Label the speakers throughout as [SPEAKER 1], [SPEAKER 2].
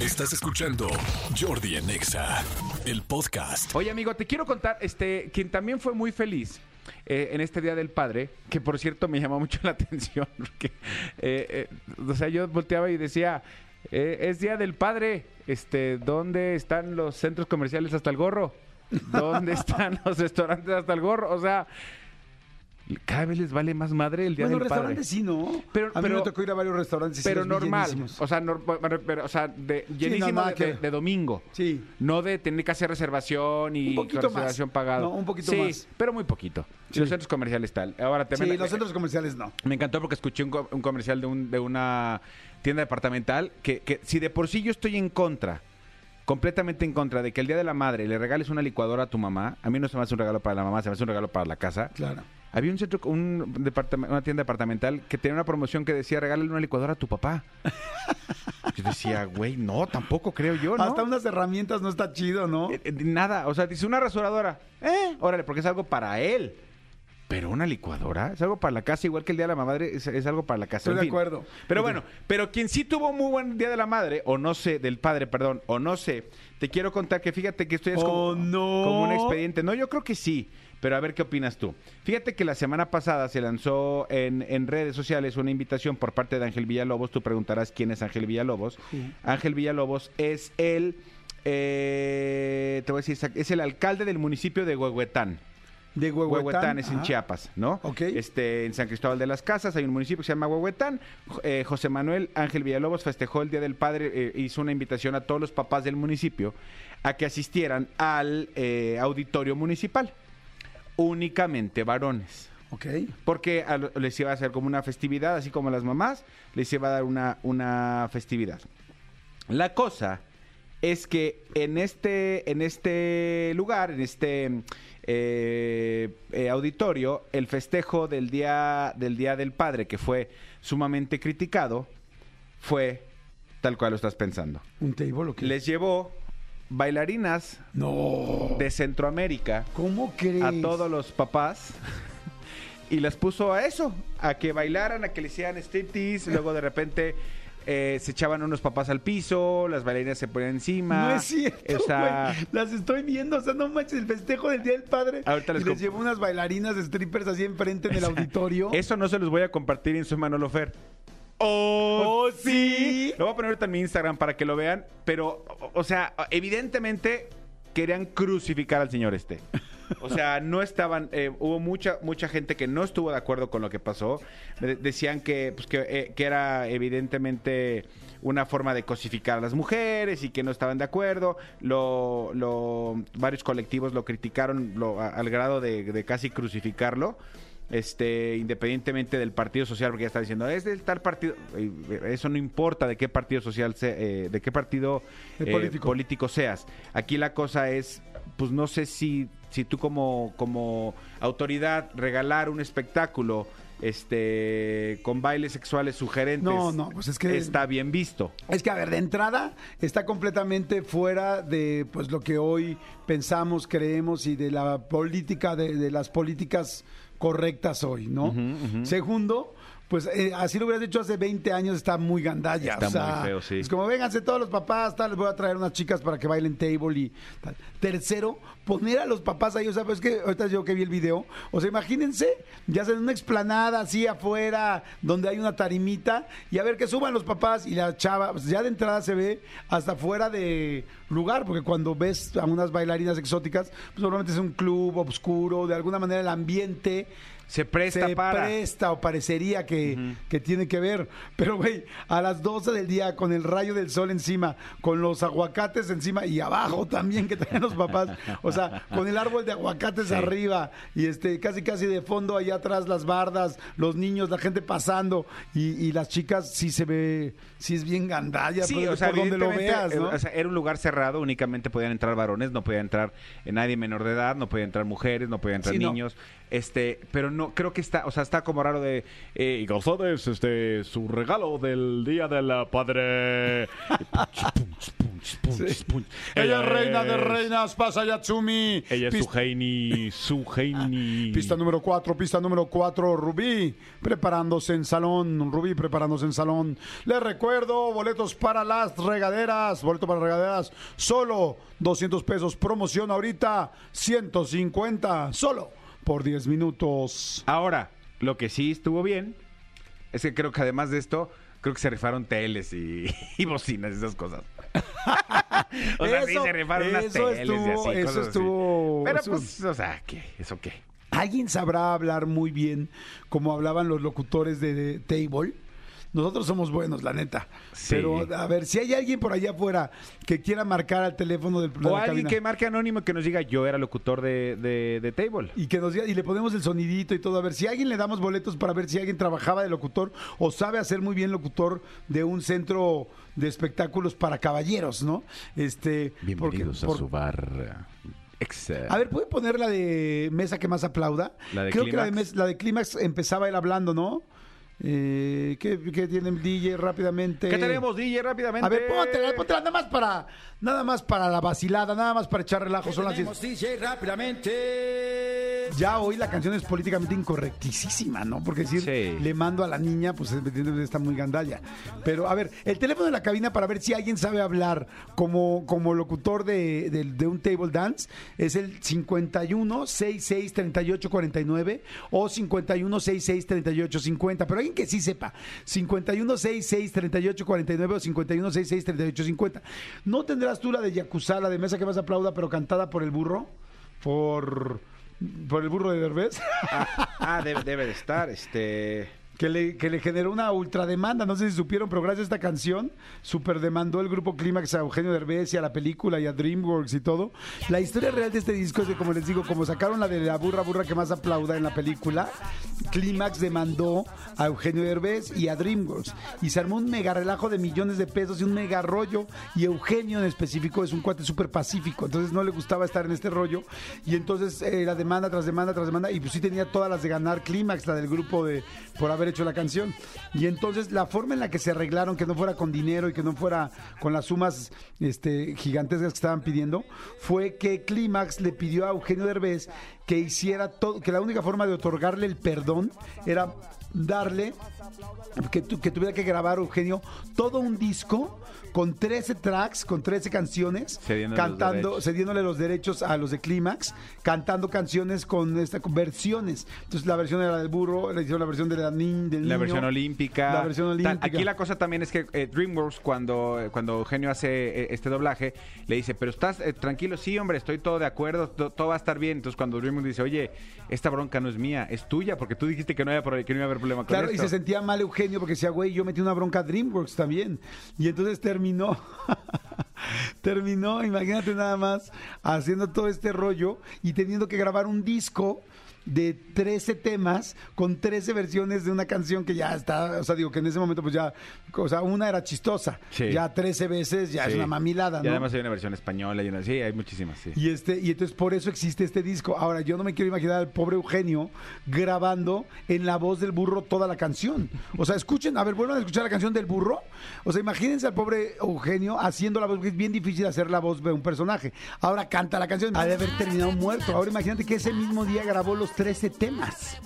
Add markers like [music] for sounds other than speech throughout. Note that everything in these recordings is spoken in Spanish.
[SPEAKER 1] Estás escuchando Jordi en Exa, el podcast.
[SPEAKER 2] Oye, amigo, te quiero contar, este, quien también fue muy feliz eh, en este Día del Padre, que por cierto me llamó mucho [laughs] la atención, porque, eh, eh, o sea, yo volteaba y decía, eh, es Día del Padre, este, ¿dónde están los centros comerciales hasta el gorro? ¿Dónde [laughs] están los restaurantes hasta el gorro? O sea, cada vez les vale más madre el Día
[SPEAKER 3] Bueno,
[SPEAKER 2] del Padre.
[SPEAKER 3] restaurantes sí, ¿no?
[SPEAKER 2] Pero-
[SPEAKER 3] a mí
[SPEAKER 2] pero-
[SPEAKER 3] me tocó ir a varios restaurantes.
[SPEAKER 2] Pero normal, o sea, bueno, pero, o sea, de, llenísimo de,
[SPEAKER 3] que-
[SPEAKER 2] de- de domingo.
[SPEAKER 3] Sí.
[SPEAKER 2] No de tener que hacer reservación y
[SPEAKER 3] Un poquito
[SPEAKER 2] reservación
[SPEAKER 3] más.
[SPEAKER 2] pagada.
[SPEAKER 3] No, un poquito
[SPEAKER 2] sí,
[SPEAKER 3] más.
[SPEAKER 2] pero muy poquito. Y
[SPEAKER 3] Sí.
[SPEAKER 2] los centros comerciales tal. Ahora
[SPEAKER 3] Sí,
[SPEAKER 2] también.
[SPEAKER 3] los centros comerciales no.
[SPEAKER 2] Me encantó porque escuché un comercial de, un- de una tienda departamental que, que si de por sí yo estoy en contra, completamente en contra de que el Día de la Madre le regales una licuadora a tu mamá, a mí no se me hace un regalo para la mamá, se me hace un regalo para la casa.
[SPEAKER 3] Claro.
[SPEAKER 2] Había un centro, un departame- una tienda departamental que tenía una promoción que decía regálale una licuadora a tu papá. [laughs] Yo decía, güey, no, tampoco creo yo, ¿no?
[SPEAKER 3] Hasta unas herramientas no está chido, ¿no?
[SPEAKER 2] Eh, eh, Nada, o sea, dice una rasuradora. Eh, órale, porque es algo para él. Pero una licuadora es algo para la casa, igual que el Día de la Madre es, es algo para la casa.
[SPEAKER 3] Estoy
[SPEAKER 2] en
[SPEAKER 3] de
[SPEAKER 2] fin.
[SPEAKER 3] acuerdo.
[SPEAKER 2] Pero bueno, pero quien sí tuvo muy buen Día de la Madre, o no sé, del padre, perdón, o no sé, te quiero contar que fíjate que esto ya es como,
[SPEAKER 3] Oh, no.
[SPEAKER 2] como un expediente. No, yo creo que sí, pero a ver qué opinas tú. Fíjate que la semana pasada se lanzó en, en redes sociales una invitación por parte de Ángel Villalobos. Tú preguntarás quién es Ángel Villalobos. Ángel Villalobos es el, eh, te voy a decir, es el alcalde del municipio de Huehuetán.
[SPEAKER 3] De Huehuetán.
[SPEAKER 2] Huehuetán es en. Chiapas, ¿no?
[SPEAKER 3] Ok.
[SPEAKER 2] Este, en San Cristóbal de las Casas hay un municipio que se llama Huehuetán. Eh, José Manuel Ángel Villalobos festejó el Día del Padre, eh, hizo una invitación a todos los papás del municipio a que asistieran al eh, auditorio municipal. Únicamente varones.
[SPEAKER 3] Ok.
[SPEAKER 2] Porque a les iba a hacer como una festividad, así como a las mamás, les iba a dar una, una festividad. La cosa es que en este, en este lugar, en este eh, eh, auditorio, el festejo del día, del día del Padre, que fue sumamente criticado, fue tal cual lo estás pensando.
[SPEAKER 3] ¿Un table o qué?
[SPEAKER 2] Les llevó bailarinas
[SPEAKER 3] No.
[SPEAKER 2] de Centroamérica
[SPEAKER 3] ¿Cómo crees?
[SPEAKER 2] a todos los papás y las puso a eso, a que bailaran, a que le hicieran striptease, luego de repente eh, se echaban unos papás al piso, las bailarinas se ponían encima.
[SPEAKER 3] No es cierto, güey. Las estoy viendo, o sea, no manches, el festejo del Día del Padre.
[SPEAKER 2] Ahorita les
[SPEAKER 3] y les llevo unas bailarinas de strippers así enfrente en el auditorio.
[SPEAKER 2] Eso no se los voy a compartir en su Manolo Fer. ¡Oh,
[SPEAKER 3] sí!
[SPEAKER 2] Lo voy a poner ahorita en mi Instagram para que lo vean, pero, o, o sea, evidentemente querían crucificar al señor este. O sea, no estaban, eh, hubo mucha mucha gente que no estuvo de acuerdo con lo que pasó. De- decían que, pues, que, eh, que era evidentemente una forma de cosificar a las mujeres y que no estaban de acuerdo. Lo, lo- varios colectivos lo criticaron lo- a- al grado de, de casi crucificarlo este, independientemente del partido social, porque ya está diciendo, es del tal partido, eh, eso no importa de qué partido social, se- eh, de qué partido eh,
[SPEAKER 3] político.
[SPEAKER 2] político seas. Aquí la cosa es, pues no sé si, si tú como, como autoridad regalar un espectáculo este con bailes sexuales sugerentes
[SPEAKER 3] No, no, pues es que-
[SPEAKER 2] está bien visto.
[SPEAKER 3] Es que, a ver, de entrada está completamente fuera de pues lo que hoy pensamos, creemos y de la política, de, de las políticas correctas hoy, ¿no? Segundo, pues eh, así lo hubieras dicho hace 20 años, está muy gandalla.
[SPEAKER 2] Está
[SPEAKER 3] o sea,
[SPEAKER 2] muy feo, sí.
[SPEAKER 3] Es como, vénganse todos los papás, tal, les voy a traer unas chicas para que bailen table y tal. Tercero, poner a los papás ahí, o sea, pues es que ahorita yo que vi el video, o sea, imagínense, ya sea en una explanada así afuera, donde hay una tarimita, y a ver que suban los papás y la chava, pues ya de entrada se ve hasta fuera de lugar, porque cuando ves a unas bailarinas exóticas, pues normalmente es un club oscuro, de alguna manera el ambiente
[SPEAKER 2] Se presta
[SPEAKER 3] se
[SPEAKER 2] para.
[SPEAKER 3] presta o parecería que, que tiene que ver. Pero, güey, a las 12 del día, con el rayo del sol encima, con los aguacates encima y abajo también que traen los papás. O sea, con el árbol de aguacates
[SPEAKER 2] Sí.
[SPEAKER 3] arriba y este casi casi de fondo allá atrás las bardas, los niños, la gente pasando y, y las chicas sí se ve, sí es bien gandalla
[SPEAKER 2] Sí,
[SPEAKER 3] por,
[SPEAKER 2] o sea,
[SPEAKER 3] por donde lo veas, ¿no?
[SPEAKER 2] o sea, era un lugar cerrado, únicamente podían entrar varones, no podía entrar eh, nadie menor de edad, no podía entrar mujeres, no podían entrar
[SPEAKER 3] Sí, no.
[SPEAKER 2] Este, pero no, creo que está, o sea, está como raro de eh, y ustedes, este, su regalo del día del padre. [laughs] punch, punch, punch.
[SPEAKER 3] Ella es reina de reinas, pasa Yatsumi.
[SPEAKER 2] Ella es su Heini, su Heini. [laughs]
[SPEAKER 3] Pista número 4, pista número 4, Rubí preparándose en salón, Rubí preparándose en salón. Les recuerdo, boletos para las regaderas, boleto para regaderas, solo 200 pesos, promoción ahorita 150, solo por 10 minutos.
[SPEAKER 2] Ahora, lo que sí estuvo bien es que creo que además de esto, creo que se rifaron teles y, [laughs] y bocinas y esas cosas. [laughs] o sea, sí
[SPEAKER 3] Eso-
[SPEAKER 2] se rifaron unas teles y
[SPEAKER 3] estuvo-
[SPEAKER 2] así,
[SPEAKER 3] eso
[SPEAKER 2] cosas así.
[SPEAKER 3] estuvo-
[SPEAKER 2] Pero
[SPEAKER 3] eso-
[SPEAKER 2] pues, o sea, ¿qué? ¿Eso qué?
[SPEAKER 3] ¿Alguien sabrá hablar muy bien como hablaban los locutores de, de Table? Nosotros somos buenos, la neta.
[SPEAKER 2] Sí.
[SPEAKER 3] Pero, a ver, si hay alguien por allá afuera que quiera marcar al teléfono del de
[SPEAKER 2] O
[SPEAKER 3] la
[SPEAKER 2] alguien
[SPEAKER 3] cabina
[SPEAKER 2] que marque anónimo que nos diga, yo era locutor de, de, de Table.
[SPEAKER 3] y que nos diga, y le ponemos el sonidito y todo, a ver si a alguien le damos boletos para ver si alguien trabajaba de locutor o sabe hacer muy bien locutor de un centro de espectáculos para caballeros, ¿no? Este,
[SPEAKER 2] Bienvenidos
[SPEAKER 3] porque-
[SPEAKER 2] a
[SPEAKER 3] por-
[SPEAKER 2] su bar. Ex-
[SPEAKER 3] A ver, ¿pueden poner la de mesa que más aplauda?
[SPEAKER 2] ¿La de
[SPEAKER 3] Creo que la de, mes- la de Clímax empezaba él hablando, ¿no? Eh, ¿qué, qué tiene el DJ rápidamente?
[SPEAKER 2] ¿Qué tenemos, DJ, rápidamente?
[SPEAKER 3] A ver, póntela, póntela, nada más para, nada más para la vacilada, nada más para echar relajo. Son las diez.
[SPEAKER 4] DJ rápidamente.
[SPEAKER 3] Ya hoy la canción es políticamente incorrectísima, ¿no? Porque decir
[SPEAKER 2] Sí.
[SPEAKER 3] le mando a la niña, pues está muy gandalla. Pero a ver, el teléfono de la cabina para ver si alguien sabe hablar como, como locutor de, de- de un table dance es el 51 66 38 49 o 51 66 38 50. Pero que sí sepa, 51 66 38 49 o 51 66 38 50. ¿No tendrás tú la de Yakuza, la de mesa que más aplauda, pero cantada por el burro? Por. Por el burro de Derbez,
[SPEAKER 2] Ah, debe, debe de estar, este...
[SPEAKER 3] que le, que le generó una ultrademanda. No sé si supieron, pero gracias a esta canción, super demandó el grupo Clímax a Eugenio Derbez y a la película y a DreamWorks y todo. La historia real de este disco es que, como les digo, como sacaron la de la burra burra que más aplauda en la película, Clímax demandó a Eugenio Derbez y a DreamWorks. Y se armó un mega relajo de millones de pesos y un mega rollo. Y Eugenio en específico es un cuate súper pacífico, entonces no le gustaba estar en este rollo. Y entonces eh, la demanda tras demanda tras demanda, y pues sí tenía todas las de ganar Clímax, la del grupo de por haber hecho la canción. Y entonces la forma en la que se arreglaron, que no fuera con dinero y que no fuera con las sumas este, gigantescas que estaban pidiendo, fue que Clímax le pidió a Eugenio Derbez que hiciera todo, que la única forma de otorgarle el perdón era darle que, tu- que tuviera que grabar Eugenio todo un disco con 13 tracks, con 13 canciones,
[SPEAKER 2] Cediéndole los
[SPEAKER 3] cantando,
[SPEAKER 2] derechos.
[SPEAKER 3] cediéndole los derechos a los de Clímax, cantando canciones con esta con versiones. Entonces la versión era del burro, le hicieron la versión de la nin- del
[SPEAKER 2] La
[SPEAKER 3] niño,
[SPEAKER 2] versión olímpica.
[SPEAKER 3] La versión olímpica.
[SPEAKER 2] Aquí la cosa también es que eh, DreamWorks, cuando, cuando Eugenio hace eh, este doblaje, le dice, pero estás eh, tranquilo, sí, hombre, estoy todo de acuerdo, to- todo va a estar bien. Entonces cuando DreamWorks dice, oye, esta bronca no es mía, es tuya, porque tú dijiste que no, había, que no iba a haber problema con
[SPEAKER 3] Claro, y
[SPEAKER 2] esto".
[SPEAKER 3] se sentía mal Eugenio porque decía, güey, yo metí una bronca a DreamWorks también. Y entonces terminó, dominant. [laughs] [laughs] terminó, imagínate nada más, haciendo todo este rollo y teniendo que grabar un disco de 13 temas con 13 versiones de una canción que ya está, o sea, digo que en ese momento pues ya, o sea, una era chistosa,
[SPEAKER 2] Sí.
[SPEAKER 3] ya 13 veces ya es una mamilada,
[SPEAKER 2] Y
[SPEAKER 3] ¿no?
[SPEAKER 2] además hay una versión española y una... Sí, hay muchísimas, sí.
[SPEAKER 3] Y este, y entonces por eso existe este disco. Ahora, yo no me quiero imaginar al pobre Eugenio grabando en la voz del burro toda la canción. O sea, escuchen, a ver, vuelvan a escuchar la canción del burro. O sea, imagínense al pobre Eugenio haciendo la voz, es bien difícil hacer la voz de un personaje. Ahora canta la canción, ha de haber terminado muerto. Ahora imagínate que ese mismo día grabó los 13 temas.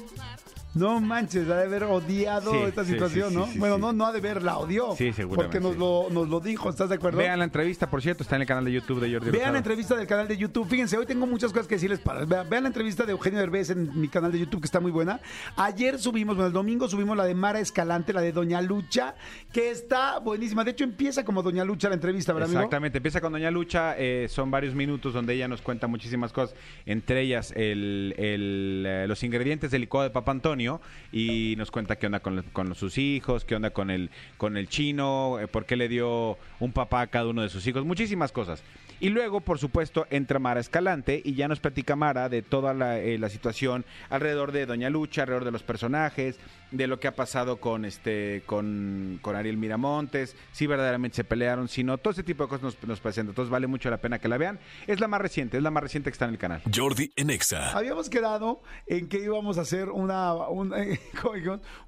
[SPEAKER 3] No manches, ha de haber odiado
[SPEAKER 2] Sí,
[SPEAKER 3] esta
[SPEAKER 2] sí,
[SPEAKER 3] situación,
[SPEAKER 2] sí,
[SPEAKER 3] ¿no?
[SPEAKER 2] sí,
[SPEAKER 3] bueno,
[SPEAKER 2] sí.
[SPEAKER 3] no, no ha de haber, la odió.
[SPEAKER 2] Sí, seguramente,
[SPEAKER 3] Porque nos,
[SPEAKER 2] sí.
[SPEAKER 3] lo, nos lo dijo, ¿estás de acuerdo?
[SPEAKER 2] Vean la entrevista, por cierto, está en el canal de YouTube de Jordi
[SPEAKER 3] Vean
[SPEAKER 2] Rosado.
[SPEAKER 3] la entrevista del canal de YouTube. Fíjense, hoy tengo muchas cosas que decirles para. Vean, vean la entrevista de Eugenio Derbez en mi canal de YouTube, que está muy buena. Ayer subimos, bueno, el domingo subimos la de Mara Escalante, la de Doña Lucha, que está buenísima. De hecho, empieza como Doña Lucha la entrevista, ¿verdad, amigo?
[SPEAKER 2] Exactamente, empieza con Doña Lucha, eh, son varios minutos donde ella nos cuenta muchísimas cosas, entre ellas el, el, eh, los ingredientes del licuado de Papa Antonio y nos cuenta qué onda con, con sus hijos, qué onda con el, con el chino, eh, por qué le dio un papá a cada uno de sus hijos, muchísimas cosas. Y luego, por supuesto, entra Mara Escalante y ya nos platica Mara de toda la, eh, la situación alrededor de Doña Lucha, alrededor de los personajes, de lo que ha pasado con este con, con Ariel Miramontes, si verdaderamente se pelearon, si no, todo ese tipo de cosas nos, nos presenta. Entonces vale mucho la pena que la vean. Es la más reciente, es la más reciente que está en el canal.
[SPEAKER 1] Jordi en Exa.
[SPEAKER 3] Habíamos quedado en que íbamos a hacer una, un, [laughs] eh,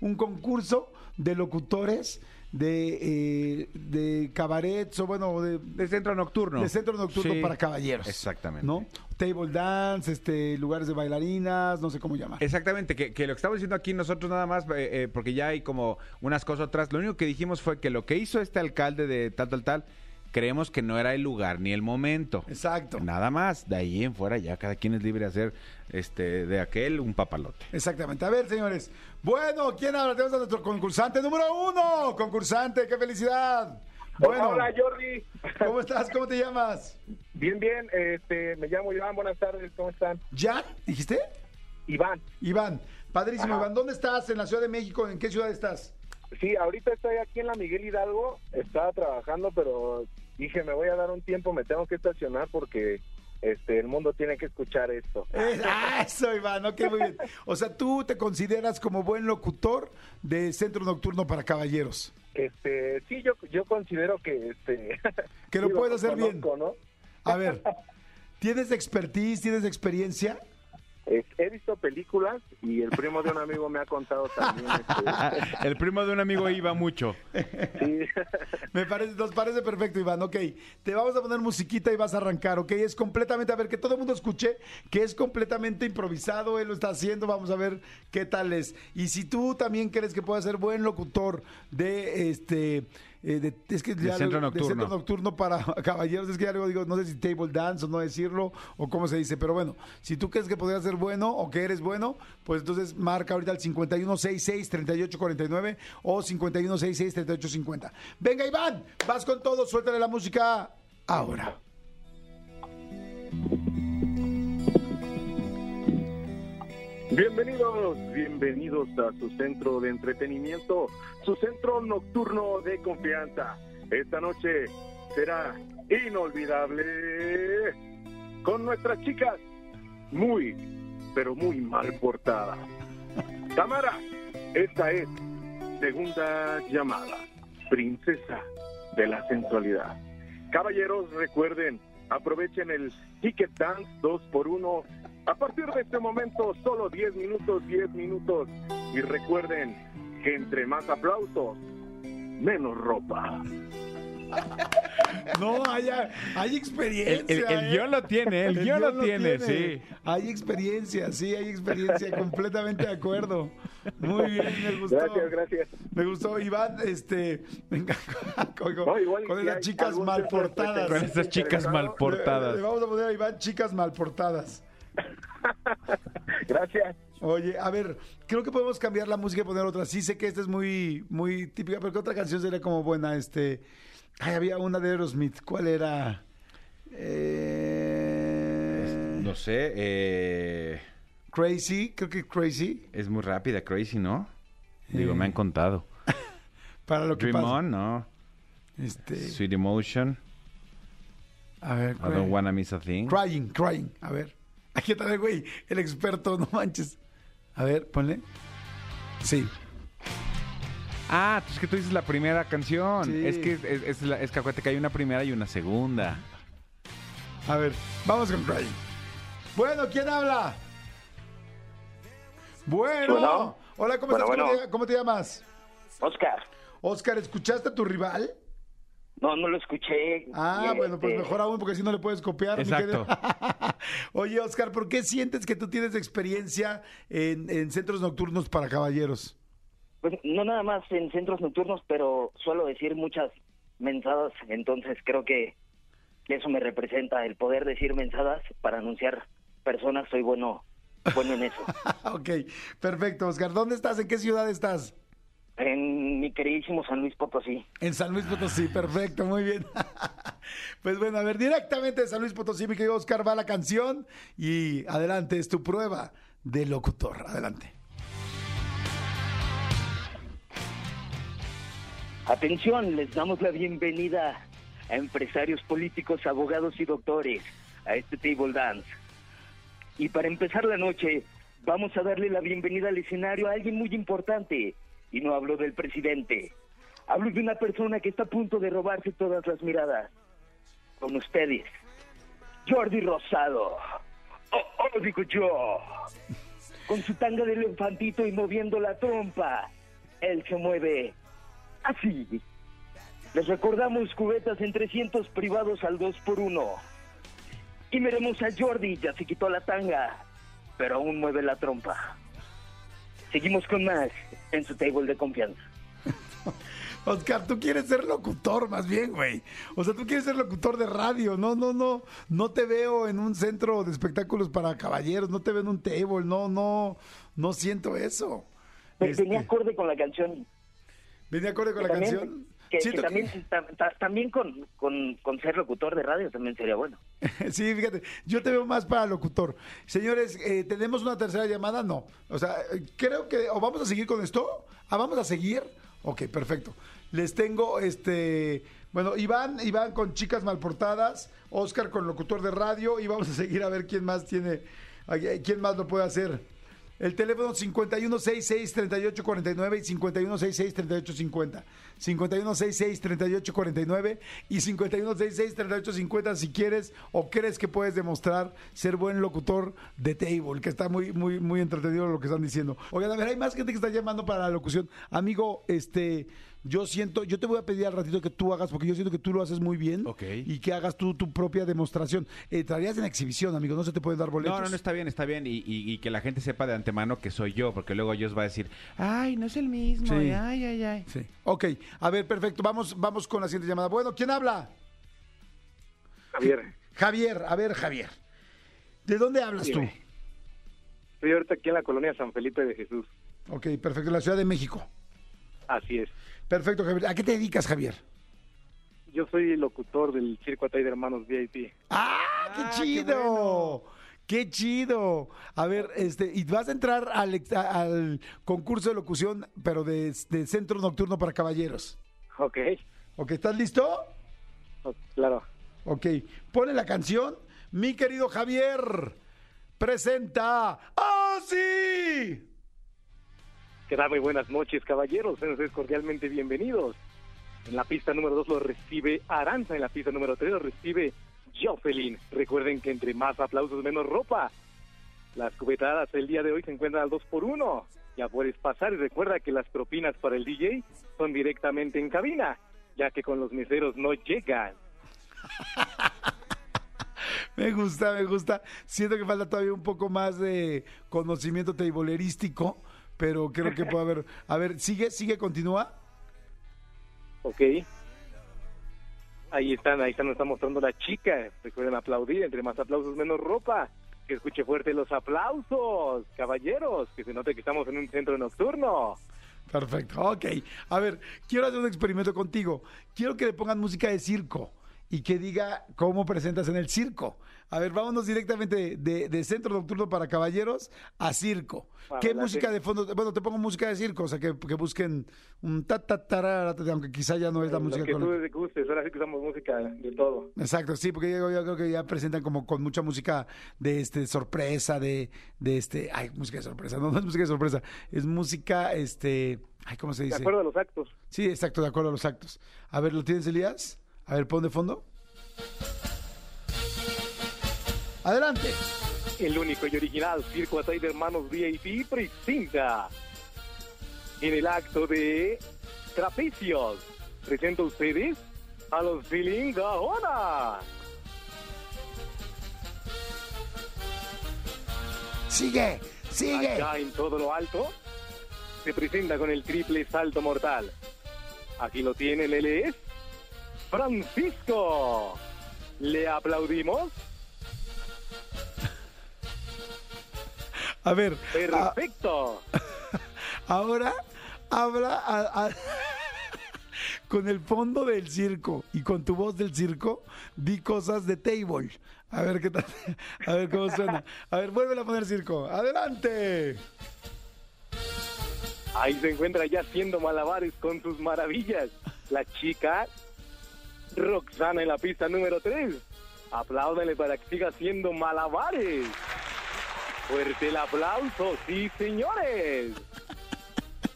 [SPEAKER 3] un concurso de locutores de, eh, de cabarets o bueno, de,
[SPEAKER 2] De centro nocturno.
[SPEAKER 3] de centro nocturno
[SPEAKER 2] Sí,
[SPEAKER 3] para caballeros.
[SPEAKER 2] Exactamente.
[SPEAKER 3] ¿No? Table dance, este, lugares de bailarinas, no sé cómo llamar.
[SPEAKER 2] Exactamente, que, que lo que estamos diciendo aquí nosotros nada más, eh, eh, porque ya hay como unas cosas atrás, lo único que dijimos fue que lo que hizo este alcalde de tal, tal, tal, creemos que no era el lugar ni el momento.
[SPEAKER 3] Exacto.
[SPEAKER 2] Nada más, de ahí en fuera ya cada quien es libre de hacer este, de aquel un papalote.
[SPEAKER 3] Exactamente. A ver, señores. Bueno, ¿quién habla? Tenemos a nuestro concursante número uno. Concursante, qué felicidad. Bueno,
[SPEAKER 5] Hola Jordi.
[SPEAKER 3] ¿cómo estás? ¿Cómo te llamas?
[SPEAKER 5] Bien, bien. Este, me llamo Iván. Buenas tardes. ¿Cómo están?
[SPEAKER 3] ¿Jan? ¿Dijiste?
[SPEAKER 5] Iván.
[SPEAKER 3] Iván. Padrísimo,
[SPEAKER 5] Ajá.
[SPEAKER 3] Iván. ¿Dónde estás? ¿En la Ciudad de México? ¿En qué ciudad estás?
[SPEAKER 5] Sí, ahorita estoy aquí en la Miguel Hidalgo. Estaba trabajando, pero dije me voy a dar un tiempo. Me tengo que estacionar porque este el mundo tiene que escuchar esto. [laughs]
[SPEAKER 3] Ah, Eso, Iván. Ok, muy bien. O sea, tú te consideras como buen locutor de Centro Nocturno para Caballeros.
[SPEAKER 5] Este, sí, yo yo considero que este
[SPEAKER 3] Que lo [laughs]
[SPEAKER 5] digo,
[SPEAKER 3] puedes hacer bien.
[SPEAKER 5] ¿no?
[SPEAKER 3] A ver, ¿tienes expertise? ¿Tienes experiencia?
[SPEAKER 5] Es- he visto películas y el primo de un amigo me ha contado también. este, [laughs]
[SPEAKER 2] El primo de un amigo iba mucho.
[SPEAKER 5] sí. [laughs]
[SPEAKER 3] Me parece, nos parece perfecto, Iván. Ok, te vamos a poner musiquita y vas a arrancar, ¿ok? Es completamente, a ver, que todo el mundo escuche que es completamente improvisado, él lo está haciendo, vamos a ver qué tal es. Y si tú también crees que puedes ser buen locutor de este... eh, de, es que ya
[SPEAKER 2] centro
[SPEAKER 3] lo- de
[SPEAKER 2] nocturno.
[SPEAKER 3] centro nocturno para [laughs] caballeros, es que ya luego digo, no sé si table dance o no decirlo, o cómo se dice, pero bueno, si tú crees que podrías ser bueno o que eres bueno, pues entonces marca ahorita el 5166-3849 o 5166-3850. Venga, Iván, vas con todo, suéltale la música ahora.
[SPEAKER 5] Bienvenidos, bienvenidos a su centro de entretenimiento, su centro nocturno de confianza. Esta noche será inolvidable con nuestras chicas muy, pero muy mal portadas. Tamara, esta es segunda llamada, princesa de la sensualidad. Caballeros, recuerden, aprovechen el Ticket Dance 2x1. A partir de este momento, solo 10 minutos, 10 minutos. Y recuerden que entre más aplausos, menos ropa. [laughs]
[SPEAKER 3] No, hay, hay experiencia.
[SPEAKER 2] El, el- el
[SPEAKER 3] ¿eh?
[SPEAKER 2] guion lo tiene, el, guion lo tiene, sí.
[SPEAKER 3] Hay experiencia, sí, hay experiencia, completamente de acuerdo. Muy bien, me gustó.
[SPEAKER 5] Gracias, gracias.
[SPEAKER 3] Me gustó, Iván, este, [laughs] venga, con, con-
[SPEAKER 5] No, igual
[SPEAKER 3] con esas chicas
[SPEAKER 5] algún
[SPEAKER 3] mal
[SPEAKER 5] centro de
[SPEAKER 3] portadas.
[SPEAKER 2] Con esas chicas mal
[SPEAKER 3] Le,
[SPEAKER 2] portadas.
[SPEAKER 3] le vamos a poner a Iván chicas mal portadas.
[SPEAKER 5] Gracias.
[SPEAKER 3] Oye, a ver, creo que podemos cambiar la música y poner otra. Sí sé que esta es muy, muy típica, pero ¿qué otra canción sería como buena? Este, ay, había una de Aerosmith. ¿Cuál era? Eh,
[SPEAKER 2] No sé, eh,
[SPEAKER 3] Crazy, creo que Crazy.
[SPEAKER 2] es muy rápida, crazy, ¿no? Digo,
[SPEAKER 3] Eh.
[SPEAKER 2] me han contado. [laughs]
[SPEAKER 3] Para lo que
[SPEAKER 2] Dream
[SPEAKER 3] pasa.
[SPEAKER 2] On, ¿no?
[SPEAKER 3] Este,
[SPEAKER 2] Sweet Emotion,
[SPEAKER 3] a ver,
[SPEAKER 2] I Don't Wanna Miss a Thing.
[SPEAKER 3] Crying, crying. A ver. Aquí está el güey, el experto, no manches. A ver, ponle. Sí.
[SPEAKER 2] Ah, es que tú dices la primera canción.
[SPEAKER 3] Sí.
[SPEAKER 2] Es que es, es, la- es que acuérdate que hay una primera y una segunda.
[SPEAKER 3] A ver, vamos con Crying. Bueno, ¿quién habla? Bueno.
[SPEAKER 5] Bueno.
[SPEAKER 3] Hola, ¿cómo
[SPEAKER 5] Bueno,
[SPEAKER 3] estás? ¿Cómo,
[SPEAKER 5] bueno.
[SPEAKER 3] te, cómo te llamas?
[SPEAKER 6] Oscar,
[SPEAKER 3] Oscar, ¿escuchaste a tu rival?
[SPEAKER 6] No, no lo escuché.
[SPEAKER 3] Ah,
[SPEAKER 6] Y,
[SPEAKER 3] bueno, pues
[SPEAKER 6] este,
[SPEAKER 3] mejor aún porque si no le puedes copiar. mi
[SPEAKER 2] Exacto. [laughs]
[SPEAKER 3] Oye, Oscar, ¿por qué sientes que tú tienes experiencia en, en centros nocturnos para caballeros?
[SPEAKER 6] Pues no nada más en centros nocturnos, pero suelo decir muchas mensadas, entonces creo que eso me representa, el poder decir mensadas para anunciar personas, soy bueno, bueno en eso. [laughs]
[SPEAKER 3] ok, perfecto, Oscar. ¿Dónde estás? ¿En qué ciudad estás?
[SPEAKER 6] En mi queridísimo San Luis Potosí.
[SPEAKER 3] En San Luis Potosí, perfecto, muy bien. [laughs] pues bueno, a ver, directamente de San Luis Potosí, mi querido Oscar, va la canción y adelante, es tu prueba de locutor. Adelante.
[SPEAKER 6] Atención, les damos la bienvenida a empresarios políticos, abogados y doctores a este table dance. Y para empezar la noche, vamos a darle la bienvenida al escenario a alguien muy importante. Y no hablo del presidente. Hablo de una persona que está a punto de robarse todas las miradas. Con ustedes, Jordi Rosado. Oh, oh, digo yo. Con su tanga de elefantito y moviendo la trompa. Él se mueve Así. Les recordamos cubetas en 300 privados al 2 por 1 Y miremos a Jordi, ya se quitó la tanga, pero aún mueve la trompa. Seguimos con más en su table de confianza. [laughs]
[SPEAKER 3] Oscar, tú quieres ser locutor más bien, güey. O sea, tú quieres ser locutor de radio. No, no, no. No te veo en un centro de espectáculos para caballeros. No te veo en un table. No, no. No siento eso. Este,
[SPEAKER 6] Venía acorde con la canción.
[SPEAKER 3] ¿Venía acorde con
[SPEAKER 6] Que
[SPEAKER 3] la
[SPEAKER 6] también,
[SPEAKER 3] canción?
[SPEAKER 6] Que- también, ta- ta- también con, con, con ser locutor de radio también sería bueno. [laughs]
[SPEAKER 3] Sí, fíjate, yo te veo más para locutor. Señores, eh, ¿tenemos una tercera llamada? No. O sea, creo que, o vamos a seguir con esto. Ah, vamos a seguir. Ok, perfecto. Les tengo, este, bueno, Iván, Iván con chicas malportadas, Oscar con locutor de radio y vamos a seguir a ver quién más tiene, quién más lo puede hacer. El teléfono 5166-3849 y 5166-3850. 5166-3849 y 5166-3850 si quieres o crees que puedes demostrar ser buen locutor de table, que está muy, muy, muy entretenido lo que están diciendo. Oigan, a ver, hay más gente que está llamando para la locución. Amigo, este, yo siento, yo te voy a pedir al ratito que tú hagas, porque yo siento que tú lo haces muy bien.
[SPEAKER 2] Ok.
[SPEAKER 3] Y que hagas tú tu propia demostración. Eh, traerías en exhibición, amigo, no se te pueden dar boletos.
[SPEAKER 2] No, no, no, está bien, está bien. Y, y- y que la gente sepa de antemano que soy yo, porque luego ellos va a decir, ay, no es el mismo,
[SPEAKER 3] Sí.
[SPEAKER 2] ay, ay, ay.
[SPEAKER 3] Sí. Ok, a ver, perfecto. Vamos, vamos con la siguiente llamada. Bueno, ¿quién habla?
[SPEAKER 7] Javier,
[SPEAKER 3] Javier, a ver, Javier. ¿De dónde hablas tú?
[SPEAKER 7] Dime. estoy ahorita aquí en la colonia San Felipe de Jesús.
[SPEAKER 3] Ok, perfecto, en la Ciudad de México.
[SPEAKER 7] Así es.
[SPEAKER 3] Perfecto, Javier. ¿A qué te dedicas, Javier?
[SPEAKER 7] Yo soy locutor del Circo Atay de Hermanos VIP.
[SPEAKER 3] ¡Ah, qué
[SPEAKER 2] Ah, qué
[SPEAKER 3] chido! ¡Qué chido! A ver, este, y vas a entrar al, concurso de locución, pero de, de Centro Nocturno para Caballeros.
[SPEAKER 7] Ok,
[SPEAKER 3] Ok, ¿estás listo?
[SPEAKER 7] oh, claro.
[SPEAKER 3] Ok, pone la canción. Mi querido Javier, presenta. ¡Ah, sí!
[SPEAKER 7] ¿Qué tal? Muy buenas noches, caballeros. Sean ustedes cordialmente bienvenidos. En la pista número 2 lo recibe Aranza. En la pista número 3 lo recibe Jocelyn. Recuerden que entre más aplausos, menos ropa. Las cubetadas el día de hoy se encuentran al 2 por 1 Ya puedes pasar y recuerda que las propinas para el DJ son directamente en cabina, ya que con los meseros no llegan. [laughs]
[SPEAKER 3] Me gusta, me gusta. Siento que falta todavía un poco más de conocimiento teibolerístico, pero creo que puede haber. A ver, sigue, sigue, continúa.
[SPEAKER 7] Ok. Ahí están, ahí están, nos está mostrando la chica. Recuerden aplaudir, entre más aplausos, menos ropa. Que escuche fuerte los aplausos, caballeros, que se note que estamos en un centro nocturno.
[SPEAKER 3] Perfecto, ok. A ver, quiero hacer un experimento contigo. Quiero que le pongan música de circo y que diga cómo presentas en el circo. A ver, vámonos directamente de, de centro nocturno para caballeros a circo. ¿Qué
[SPEAKER 7] Adelante.
[SPEAKER 3] música de fondo? Bueno, te pongo música de circo, o sea, que, que busquen un ta ta tarara, aunque quizá ya no es la
[SPEAKER 7] Lo
[SPEAKER 3] música
[SPEAKER 7] que
[SPEAKER 3] con
[SPEAKER 7] tú te gustes, ahora sí que usamos música de todo.
[SPEAKER 3] Exacto, sí, porque yo, yo creo que ya presentan como con mucha música de este sorpresa, de, de este, ay, música de sorpresa, no, no es música de sorpresa, es música, este, ay, ¿cómo se
[SPEAKER 7] De
[SPEAKER 3] dice?
[SPEAKER 7] acuerdo a los actos.
[SPEAKER 3] Sí, exacto, de acuerdo a los actos. A ver, ¿lo tienes, Elías? A ver, pon de fondo. Adelante.
[SPEAKER 7] El único y original Circo Atay de Hermanos VIP presenta en el acto de trapecios. Presento a ustedes a los Feeling Gaona.
[SPEAKER 3] Sigue, sigue.
[SPEAKER 7] Allá en todo lo alto se presenta con el triple salto mortal. Aquí lo tienen, él es Francisco. ¿Le aplaudimos?
[SPEAKER 3] A ver, a-
[SPEAKER 7] Perfecto. [laughs]
[SPEAKER 3] ahora habla a- a- [laughs] con el fondo del circo y con tu voz del circo, di cosas de table. A ver qué tal, [laughs] a ver cómo suena. A ver, vuelve a poner circo. Adelante.
[SPEAKER 7] Ahí se encuentra ya haciendo malabares con sus maravillas. La chica Roxana en la pista número 3. Apláudanle para que siga haciendo malabares. Fuerte el aplauso, sí señores.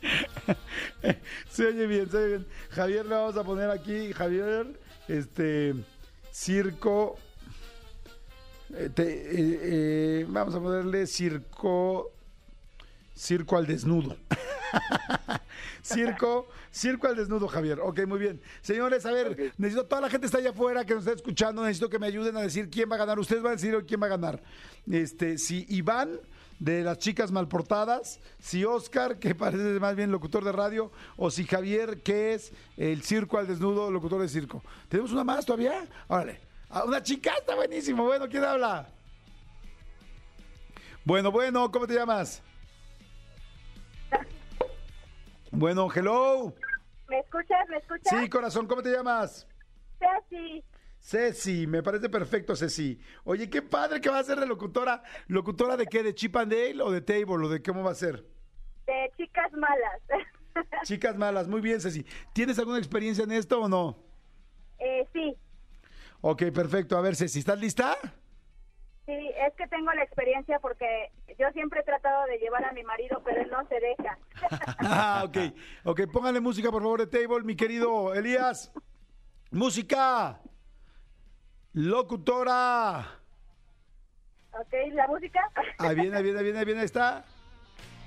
[SPEAKER 7] [laughs]
[SPEAKER 3] Se oye bien, se oye bien. Javier, le vamos a poner aquí, Javier, este, circo. eh, eh, eh, vamos a ponerle circo. Circo al desnudo. [laughs] [laughs] circo, circo al desnudo, Javier. Ok, muy bien. Señores, a ver, necesito, toda la gente está allá afuera que nos está escuchando, necesito que me ayuden a decir quién va a ganar. Ustedes van a decir quién va a ganar. Este, si Iván de las chicas malportadas, si Oscar, que [laughs] parece más bien locutor de radio, o si Javier, que es el circo al desnudo, locutor de circo. ¿Tenemos una más todavía? Órale. Ah, una chica, está buenísimo. Bueno, ¿quién habla? Bueno, bueno, ¿cómo te llamas? Bueno, hello.
[SPEAKER 8] ¿Me escuchas? ¿Me escuchas?
[SPEAKER 3] Sí, corazón, ¿cómo te llamas?
[SPEAKER 8] Ceci.
[SPEAKER 3] Ceci, me parece perfecto, Ceci. Oye, qué padre que va a ser de locutora. ¿Locutora de qué? ¿De Chip and Dale o de Table? ¿O de cómo va a ser?
[SPEAKER 8] De chicas malas. [laughs]
[SPEAKER 3] Chicas malas, muy bien, Ceci. ¿Tienes alguna experiencia en esto o no?
[SPEAKER 8] eh, sí,
[SPEAKER 3] Ok, perfecto. A ver, Ceci, ¿estás lista?
[SPEAKER 8] Sí, es que tengo la experiencia porque yo siempre he tratado de llevar a mi marido, pero él no se deja. [laughs]
[SPEAKER 3] Ah, ok. Ok, póngale música, por favor, de Table, mi querido Elías. Música. Locutora.
[SPEAKER 8] ¿Ok? ¿La música?
[SPEAKER 3] Ahí viene, ahí viene, ahí viene, ahí viene, ahí está.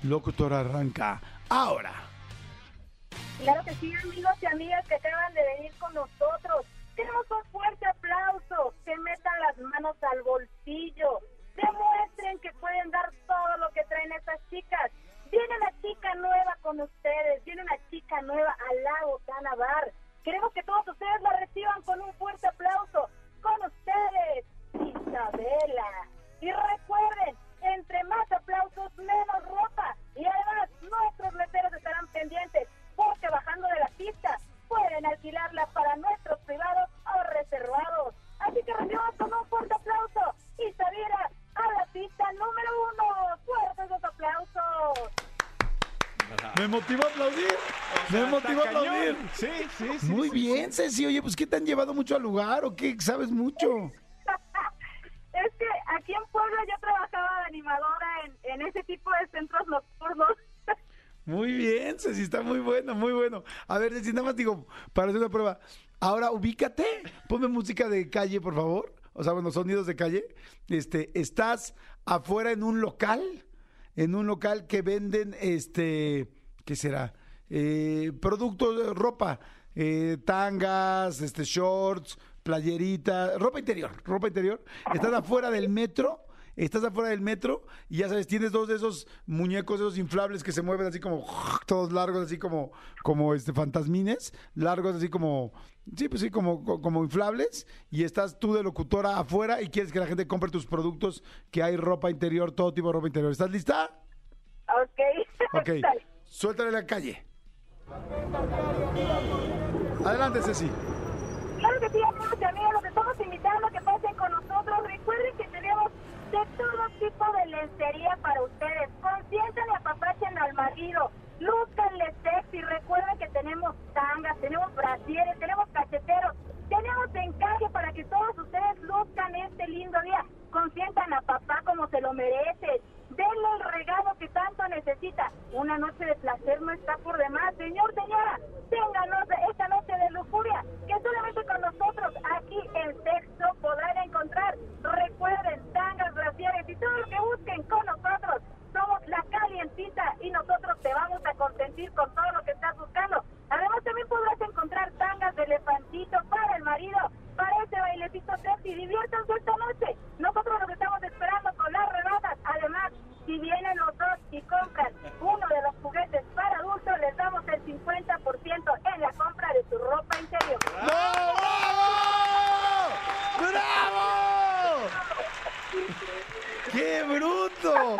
[SPEAKER 3] Locutora arranca. Ahora.
[SPEAKER 8] Claro que sí, amigos y amigas que acaban de venir con nosotros. Tenemos un fuerte aplauso. Que metan las manos al bolsillo. Demuestren que pueden dar todo lo que traen estas chicas. Viene una chica nueva con ustedes. Viene una chica nueva al lago Canavar. Queremos que todos ustedes la reciban con un fuerte aplauso. Con ustedes, Isabela. Y recuerden, entre más aplausos, menos ropa. Y además, nuestros letreros estarán pendientes, porque bajando de la pista pueden alquilarla para nuestros privados
[SPEAKER 3] motivó a aplaudir. Me motivó a aplaudir.
[SPEAKER 2] Sí, sí, sí.
[SPEAKER 3] Muy
[SPEAKER 2] sí.
[SPEAKER 3] bien, Ceci. Oye, pues ¿qué te han llevado mucho al lugar o qué sabes mucho? [laughs]
[SPEAKER 8] Es que aquí en Puebla yo trabajaba de animadora en, en ese tipo de centros nocturnos. [laughs]
[SPEAKER 3] Muy bien, Ceci, está muy bueno, muy bueno. A ver, Ceci, nada más digo, para hacer una prueba. Ahora, ubícate, ponme música de calle, por favor. O sea, bueno, sonidos de calle. Este, estás afuera en un local, en un local que venden, este, ¿qué será? Eh, productos, de ropa, eh, tangas, este, shorts, playerita, ropa interior, ropa interior. Estás afuera del metro estás afuera del metro y ya sabes, tienes dos de esos muñecos, esos inflables que se mueven así como [laughs] todos largos, así como, como este fantasmines, largos así como, sí, pues sí, como, co- como inflables, y estás tú de locutora afuera y quieres que la gente compre tus productos, que hay ropa interior, todo tipo de ropa interior. ¿Estás lista?
[SPEAKER 8] Ok. [laughs]
[SPEAKER 3] Ok, suéltale la calle. Adelante, Ceci.
[SPEAKER 8] Claro que sí, amigos y amigas, los estamos invitando a que pasen con nosotros. Recuerden que tenemos de todo tipo de lencería para ustedes. Consientan y apapachen al marido. Lúzcanle sexy. Recuerden que tenemos tangas, tenemos brasieres, tenemos cacheteros. Tenemos encaje para que todos ustedes luzcan este lindo día. Consientan a papá como se lo merece. Denle el regalo que tanto necesita. Una noche de placer no está por demás. Señor, señora, ténganos esta noche de lujuria que solamente con nosotros aquí en Sexo podrán encontrar. Recuerden, tangas, brasieres y todo lo que busquen con nosotros. Somos la calientita y nosotros te vamos a consentir con todo lo que estás buscando. Además, también podrás encontrar tangas de elefantito para el marido, para ese bailecito sexy. Diviértanse esta noche. Nosotros los estamos esperando con las rebajas. Además, si vienen los dos y compran uno de los juguetes para adultos, les damos el 50% en la compra de su ropa interior.
[SPEAKER 3] ¡Bravo! ¡Bravo! ¡Qué bruto!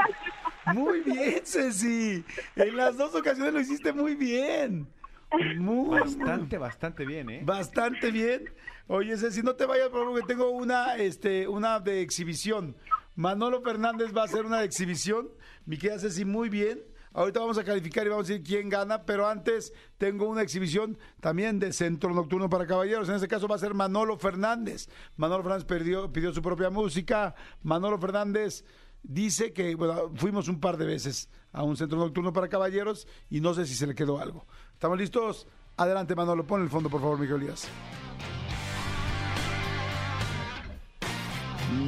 [SPEAKER 3] Muy bien, Ceci. En las dos ocasiones lo hiciste muy bien. Muy,
[SPEAKER 2] Bastante, bien, ¿eh?
[SPEAKER 3] Bastante bien. Oye, Ceci, no te vayas, por favor, que tengo una, este, una de exhibición. Manolo Fernández va a hacer una de exhibición. Mi querida Ceci, muy bien. Ahorita vamos a calificar y vamos a decir quién gana, pero antes tengo una exhibición también de Centro Nocturno para Caballeros. En este caso va a ser Manolo Fernández. Manolo Fernández perdió- pidió su propia música. Manolo Fernández dice que, bueno, fuimos un par de veces a un Centro Nocturno para Caballeros y no sé si se le quedó algo. ¿Estamos listos? Adelante, Manolo, pon el fondo, por favor, Miguel Elías.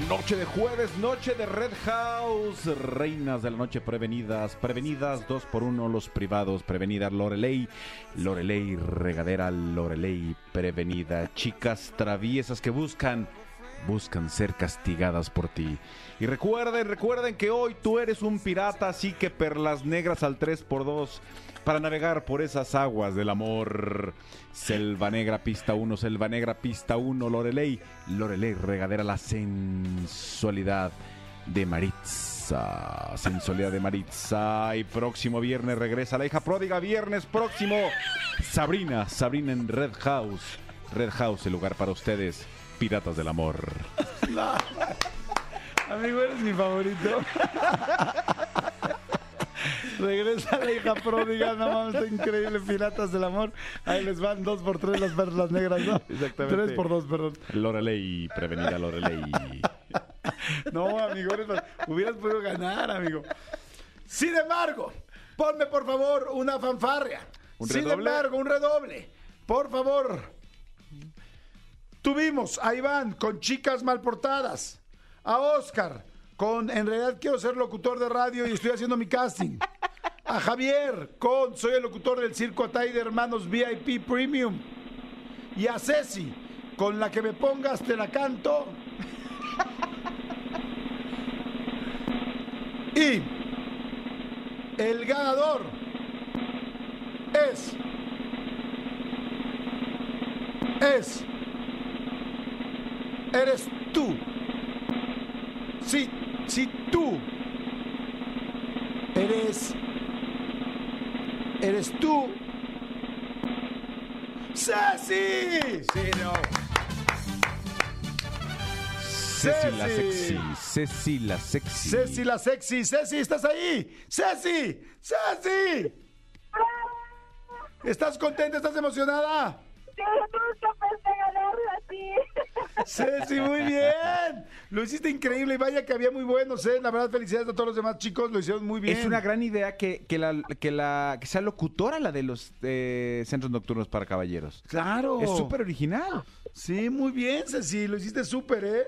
[SPEAKER 2] Noche de jueves, noche de Red House, reinas de la noche prevenidas, prevenidas dos por uno los privados, prevenida Lorelei, Lorelei regadera, Lorelei prevenida, chicas traviesas que buscan, buscan ser castigadas por ti. Y recuerden, recuerden que hoy tú eres un pirata, así que perlas negras al 3 por 2 para navegar por esas aguas del amor. Selva Negra, pista 1, Selva Negra, pista 1, Lorelei. Lorelei regadera la sensualidad de Maritza. Sensualidad de Maritza. Y próximo viernes regresa la hija pródiga. Viernes próximo, Sabrina. Sabrina en Red House. Red House, el lugar para ustedes, piratas del amor. [laughs]
[SPEAKER 3] Amigo, eres mi favorito. [laughs] Regresa la hija pródiga, no mames, está increíble, Piratas del Amor. Ahí les van dos por tres las perlas negras, ¿no?
[SPEAKER 2] Exactamente.
[SPEAKER 3] Tres por dos, perdón.
[SPEAKER 2] Lorelei, prevenida Lorelei.
[SPEAKER 3] No, amigo, hubieras podido ganar, amigo. Sin embargo, ponme por favor una fanfarria.
[SPEAKER 2] ¿Un
[SPEAKER 3] Sin
[SPEAKER 2] redoble?
[SPEAKER 3] embargo, un redoble. Por favor. Tuvimos a Iván con chicas mal portadas. A Oscar con en realidad quiero ser locutor de radio y estoy haciendo mi casting. A Javier con soy el locutor del Circo Atay de Hermanos VIP Premium. Y a Ceci con la que me pongas te la canto. [laughs] Y el ganador es. Es. Eres tú. Sí, sí, tú. Eres. Eres tú. ¡Ceci!
[SPEAKER 4] Sí, no.
[SPEAKER 2] Ceci la sexy. Ceci la sexy.
[SPEAKER 3] Ceci la sexy. Ceci, ¿estás ahí? Ceci. Ceci. ¿Estás contenta? ¿Estás emocionada?
[SPEAKER 8] Sí,
[SPEAKER 3] Ceci, muy bien. Lo hiciste increíble y vaya que había muy buenos, ¿eh? La verdad, felicidades a todos los demás chicos, lo hicieron muy bien.
[SPEAKER 2] Es una gran idea que, que, la, que, la, que sea locutora la de los eh, centros nocturnos para caballeros.
[SPEAKER 3] Claro.
[SPEAKER 2] Es súper original.
[SPEAKER 3] Sí, muy bien, Ceci, lo hiciste súper, ¿eh?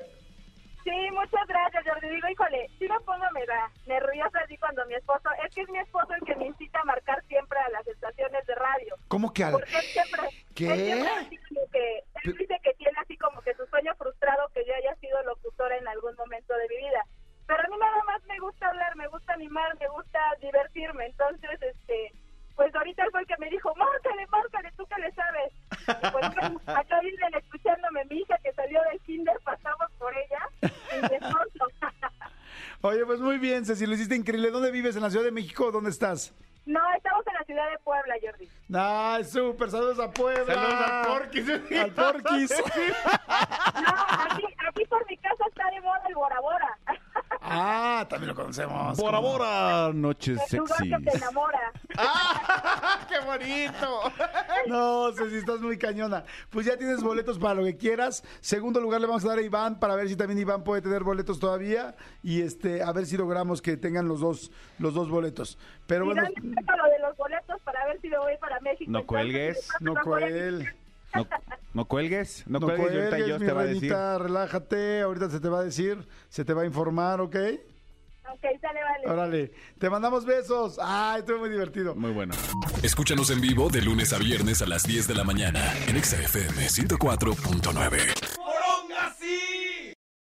[SPEAKER 8] Sí, muchas gracias, Jordi. Digo, híjole, sí me pongo me da nerviosa así cuando mi esposo, es que es mi esposo el que me incita a marcar siempre a las estaciones de radio.
[SPEAKER 3] ¿Cómo que al...
[SPEAKER 8] Porque él siempre,
[SPEAKER 3] ¿Qué?
[SPEAKER 8] él siempre así como que, él dice que tiene así como que su sueño frustrado que yo haya sido locutora en algún momento de mi vida. Pero a mí nada más me gusta hablar, me gusta animar, me gusta divertirme. Entonces, este, pues ahorita fue el que me dijo, márcale, márcale, tú que le sabes. Y pues [laughs] acá vienen escuchándome mi hija que salió del kinder, pasamos por ella y esposo. [laughs]
[SPEAKER 3] Oye, pues muy bien, Ceci, lo hiciste increíble. ¿Dónde vives? ¿En la Ciudad de México dónde estás?
[SPEAKER 8] No, estamos en la ciudad de Puebla, Jordi.
[SPEAKER 3] ¡Ay, súper! ¡Saludos a Puebla!
[SPEAKER 2] Saludos al Porquis.
[SPEAKER 3] ¡Al Porquis! [laughs]
[SPEAKER 8] No, aquí, aquí por mi casa está de moda el Bora Bora.
[SPEAKER 3] Ah, también lo conocemos.
[SPEAKER 2] Bora
[SPEAKER 3] ¿Cómo?
[SPEAKER 2] Bora, noches sexy.
[SPEAKER 8] que te enamora. [laughs]
[SPEAKER 2] ¡Qué bonito!
[SPEAKER 3] No, Ceci, estás muy cañona. Pues ya tienes boletos para lo que quieras. Segundo lugar le vamos a dar a Iván para ver si también Iván puede tener boletos todavía y este a ver si logramos que tengan los dos los dos boletos. Pero
[SPEAKER 8] ¿Y
[SPEAKER 3] bueno,
[SPEAKER 8] lo de los boletos para ver si me voy para México?
[SPEAKER 2] No cuelgues,
[SPEAKER 3] no
[SPEAKER 8] voy a-
[SPEAKER 3] cuel,
[SPEAKER 2] No, no cuelgues, no,
[SPEAKER 3] no
[SPEAKER 2] cuelgues, y ahorita
[SPEAKER 3] mi
[SPEAKER 2] te va a decir.
[SPEAKER 3] reinita, relájate, ahorita se te va a decir, se te va a informar, ¿ok?
[SPEAKER 8] Ok, sale, vale.
[SPEAKER 3] Órale, te mandamos besos. Ay, estuvo muy divertido.
[SPEAKER 2] Muy bueno.
[SPEAKER 1] Escúchanos en vivo de lunes a viernes a las 10 de la mañana en Exa FM 104.9.